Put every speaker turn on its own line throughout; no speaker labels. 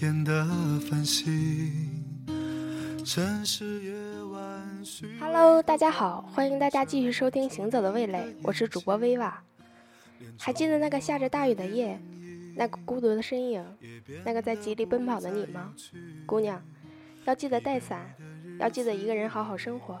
天的繁星？城市夜晚
Hello，大家好，欢迎大家继续收听《行走的味蕾》，我是主播薇娃。还记得那个下着大雨的夜，那个孤独的身影，那个在极力奔跑的你吗？姑娘，要记得带伞，要记得一个人好好生活。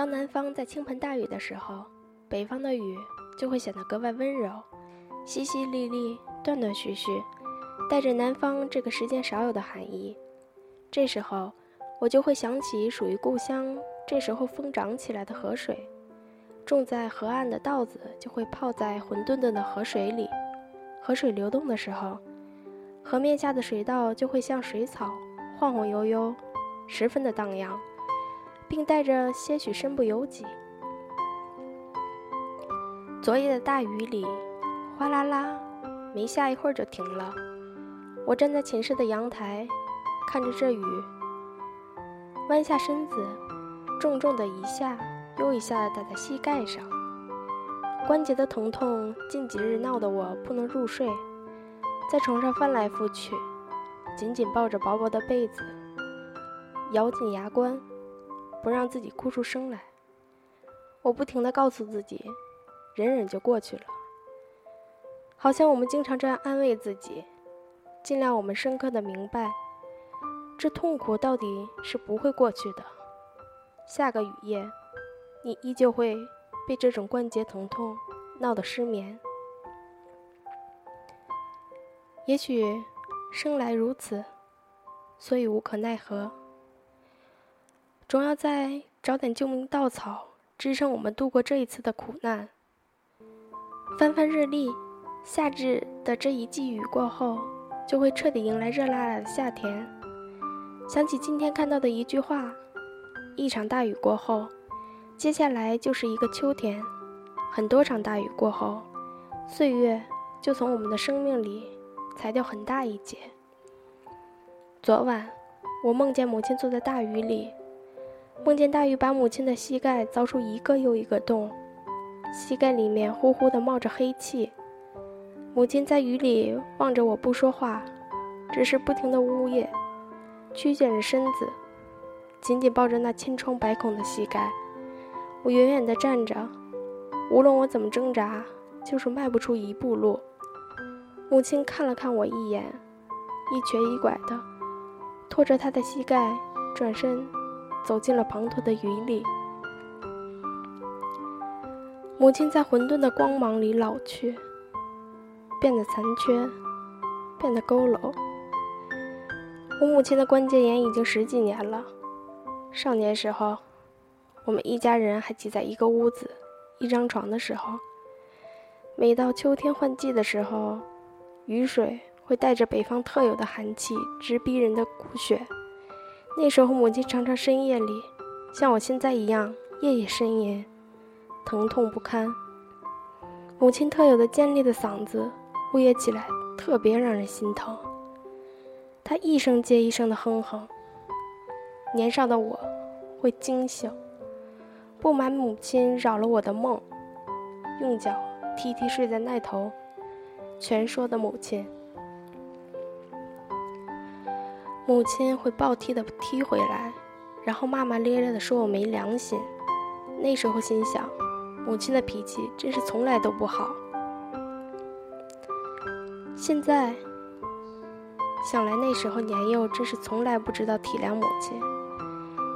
当南方在倾盆大雨的时候，北方的雨就会显得格外温柔，淅淅沥沥，断断续续，带着南方这个时间少有的含义。这时候，我就会想起属于故乡这时候疯长起来的河水，种在河岸的稻子就会泡在混沌沌的河水里，河水流动的时候，河面下的水稻就会像水草，晃晃悠悠，十分的荡漾。并带着些许身不由己。昨夜的大雨里，哗啦啦，没下一会儿就停了。我站在寝室的阳台，看着这雨，弯下身子，重重的一下又一下的打在膝盖上，关节的疼痛，近几日闹得我不能入睡，在床上翻来覆去，紧紧抱着薄薄的被子，咬紧牙关。不让自己哭出声来。我不停地告诉自己，忍忍就过去了。好像我们经常这样安慰自己，尽量我们深刻的明白，这痛苦到底是不会过去的。下个雨夜，你依旧会被这种关节疼痛闹得失眠。也许生来如此，所以无可奈何。总要再找点救命稻草，支撑我们度过这一次的苦难。翻翻日历，夏至的这一季雨过后，就会彻底迎来热辣辣的夏天。想起今天看到的一句话：一场大雨过后，接下来就是一个秋天。很多场大雨过后，岁月就从我们的生命里裁掉很大一截。昨晚，我梦见母亲坐在大雨里。梦见大雨把母亲的膝盖凿出一个又一个洞，膝盖里面呼呼地冒着黑气。母亲在雨里望着我不说话，只是不停地呜咽，曲卷着身子，紧紧抱着那千疮百孔的膝盖。我远远地站着，无论我怎么挣扎，就是迈不出一步路。母亲看了看我一眼，一瘸一拐的拖着她的膝盖转身。走进了滂沱的雨里，母亲在混沌的光芒里老去，变得残缺，变得佝偻。我母亲的关节炎已经十几年了。少年时候，我们一家人还挤在一个屋子、一张床的时候，每到秋天换季的时候，雨水会带着北方特有的寒气，直逼人的骨血。那时候，母亲常常深夜里，像我现在一样夜夜呻吟，疼痛不堪。母亲特有的尖利的嗓子，呜咽起来特别让人心疼。她一声接一声的哼哼。年少的我，会惊醒，不满母亲扰了我的梦，用脚踢踢睡在那头蜷缩的母亲。母亲会暴踢的踢回来，然后骂骂咧咧的说我没良心。那时候心想，母亲的脾气真是从来都不好。现在想来，那时候年幼，真是从来不知道体谅母亲。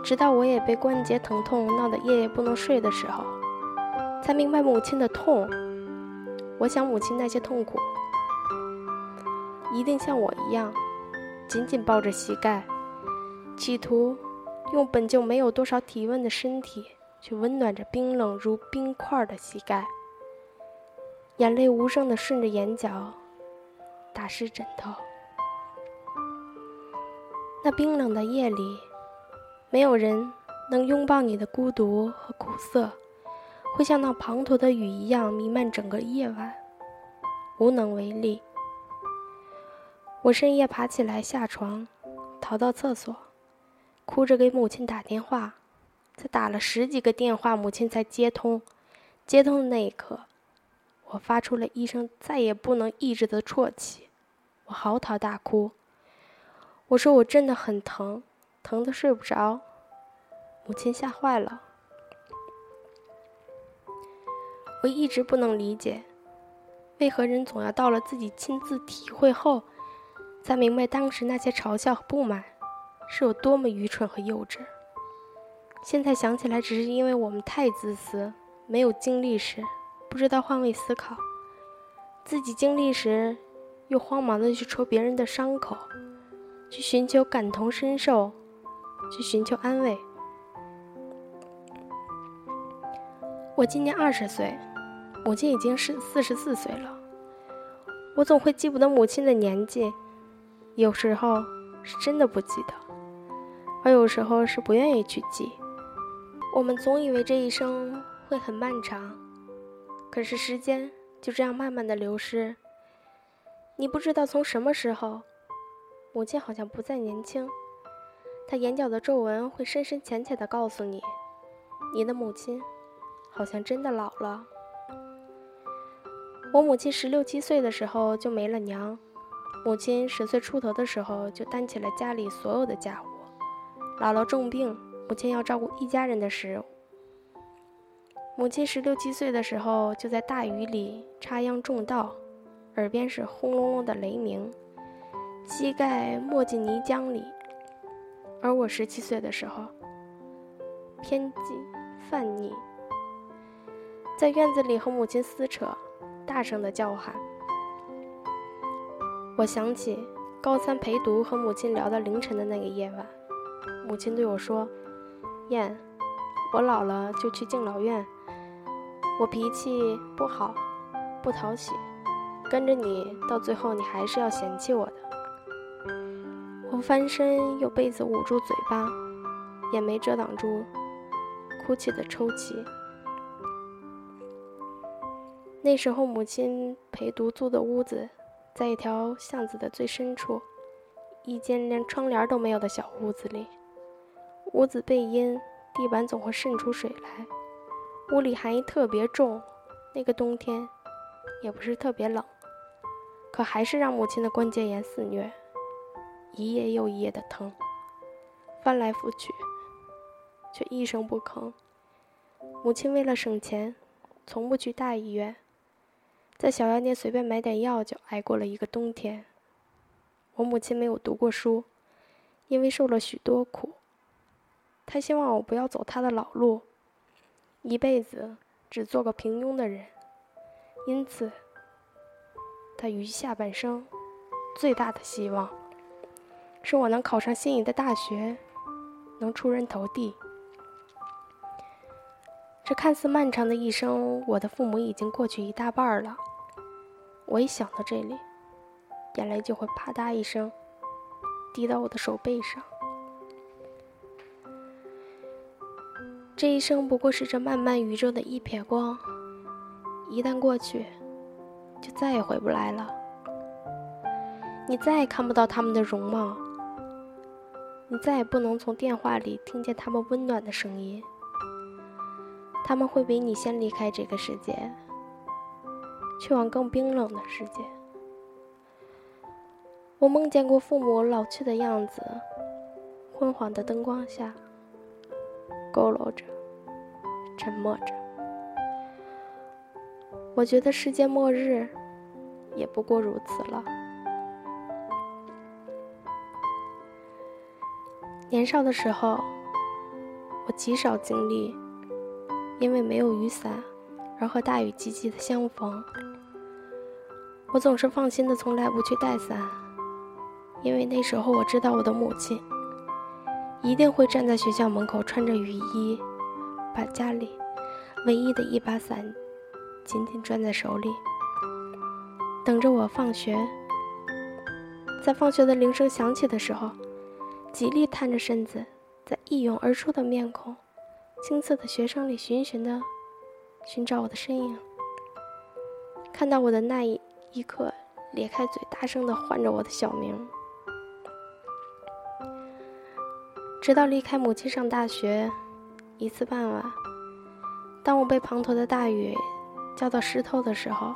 直到我也被关节疼痛闹得夜夜不能睡的时候，才明白母亲的痛。我想母亲那些痛苦，一定像我一样。紧紧抱着膝盖，企图用本就没有多少体温的身体去温暖着冰冷如冰块的膝盖。眼泪无声地顺着眼角打湿枕头。那冰冷的夜里，没有人能拥抱你的孤独和苦涩，会像那滂沱的雨一样弥漫整个夜晚，无能为力。我深夜爬起来下床，逃到厕所，哭着给母亲打电话，才打了十几个电话，母亲才接通。接通的那一刻，我发出了一声再也不能抑制的啜泣，我嚎啕大哭。我说我真的很疼，疼得睡不着。母亲吓坏了。我一直不能理解，为何人总要到了自己亲自体会后。才明白当时那些嘲笑和不满是有多么愚蠢和幼稚。现在想起来，只是因为我们太自私，没有经历时不知道换位思考，自己经历时又慌忙的去戳别人的伤口，去寻求感同身受，去寻求安慰。我今年二十岁，母亲已经是四十四岁了，我总会记不得母亲的年纪。有时候是真的不记得，而有时候是不愿意去记。我们总以为这一生会很漫长，可是时间就这样慢慢的流失。你不知道从什么时候，母亲好像不再年轻，她眼角的皱纹会深深浅浅的告诉你，你的母亲好像真的老了。我母亲十六七岁的时候就没了娘。母亲十岁出头的时候就担起了家里所有的家务，姥姥重病，母亲要照顾一家人的事。母亲十六七岁的时候就在大雨里插秧种稻，耳边是轰隆隆的雷鸣，膝盖没进泥浆里。而我十七岁的时候，偏激叛逆，在院子里和母亲撕扯，大声的叫喊。我想起高三陪读和母亲聊到凌晨的那个夜晚，母亲对我说：“燕，我老了就去敬老院。我脾气不好，不讨喜，跟着你到最后，你还是要嫌弃我的。”我翻身用被子捂住嘴巴，也没遮挡住哭泣的抽泣。那时候母亲陪读租的屋子。在一条巷子的最深处，一间连窗帘都没有的小屋子里，屋子背阴，地板总会渗出水来。屋里寒意特别重，那个冬天也不是特别冷，可还是让母亲的关节炎肆虐，一夜又一夜的疼，翻来覆去，却一声不吭。母亲为了省钱，从不去大医院。在小药店随便买点药就挨过了一个冬天。我母亲没有读过书，因为受了许多苦。她希望我不要走她的老路，一辈子只做个平庸的人。因此，她余下半生最大的希望，是我能考上心仪的大学，能出人头地。这看似漫长的一生，我的父母已经过去一大半了。我一想到这里，眼泪就会啪嗒一声滴到我的手背上。这一生不过是这漫漫宇宙的一撇光，一旦过去，就再也回不来了。你再也看不到他们的容貌，你再也不能从电话里听见他们温暖的声音。他们会比你先离开这个世界，去往更冰冷的世界。我梦见过父母老去的样子，昏黄的灯光下，佝偻着，沉默着。我觉得世界末日，也不过如此了。年少的时候，我极少经历。因为没有雨伞，而和大雨急急的相逢。我总是放心的，从来不去带伞，因为那时候我知道我的母亲一定会站在学校门口，穿着雨衣，把家里唯一的一把伞紧紧攥在手里，等着我放学。在放学的铃声响起的时候，极力探着身子，在一涌而出的面孔、青涩的学生里寻寻的寻找我的身影。看到我的那一一刻，咧开嘴，大声的唤着我的小名。直到离开母亲上大学，一次傍晚，当我被滂沱的大雨浇到湿透的时候，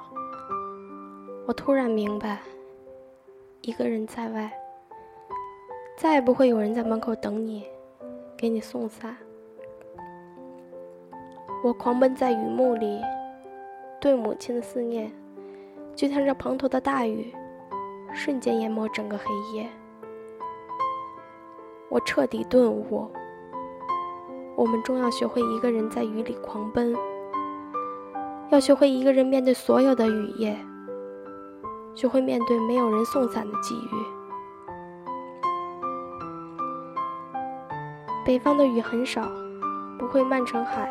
我突然明白。一个人在外，再也不会有人在门口等你，给你送伞。我狂奔在雨幕里，对母亲的思念，就像这滂沱的大雨，瞬间淹没整个黑夜。我彻底顿悟：我们终要学会一个人在雨里狂奔，要学会一个人面对所有的雨夜。学会面对没有人送伞的际遇。北方的雨很少，不会漫成海。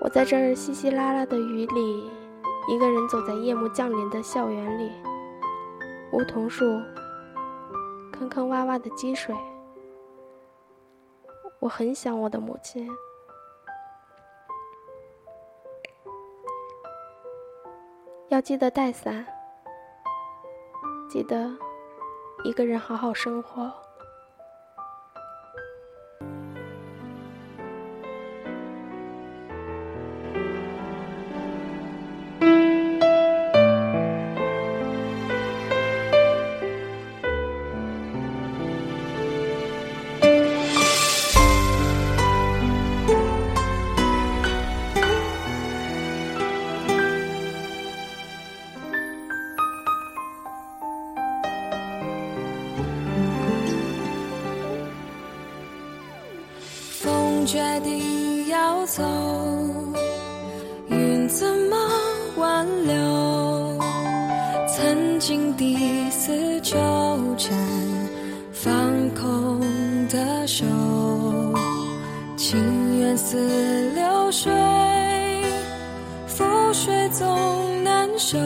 我在这儿稀稀拉拉的雨里，一个人走在夜幕降临的校园里。梧桐树，坑坑洼洼的积水。我很想我的母亲，要记得带伞。记得一个人好好生活。
决定要走，云怎么挽留？曾经第四纠缠，放空的手，情缘似流水，覆水总难收。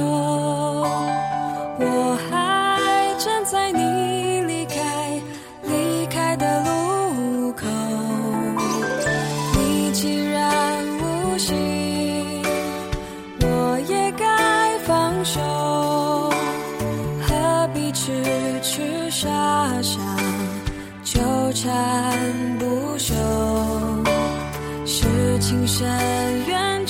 有何必痴痴傻傻纠缠不休是
情深缘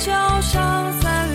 浅，留一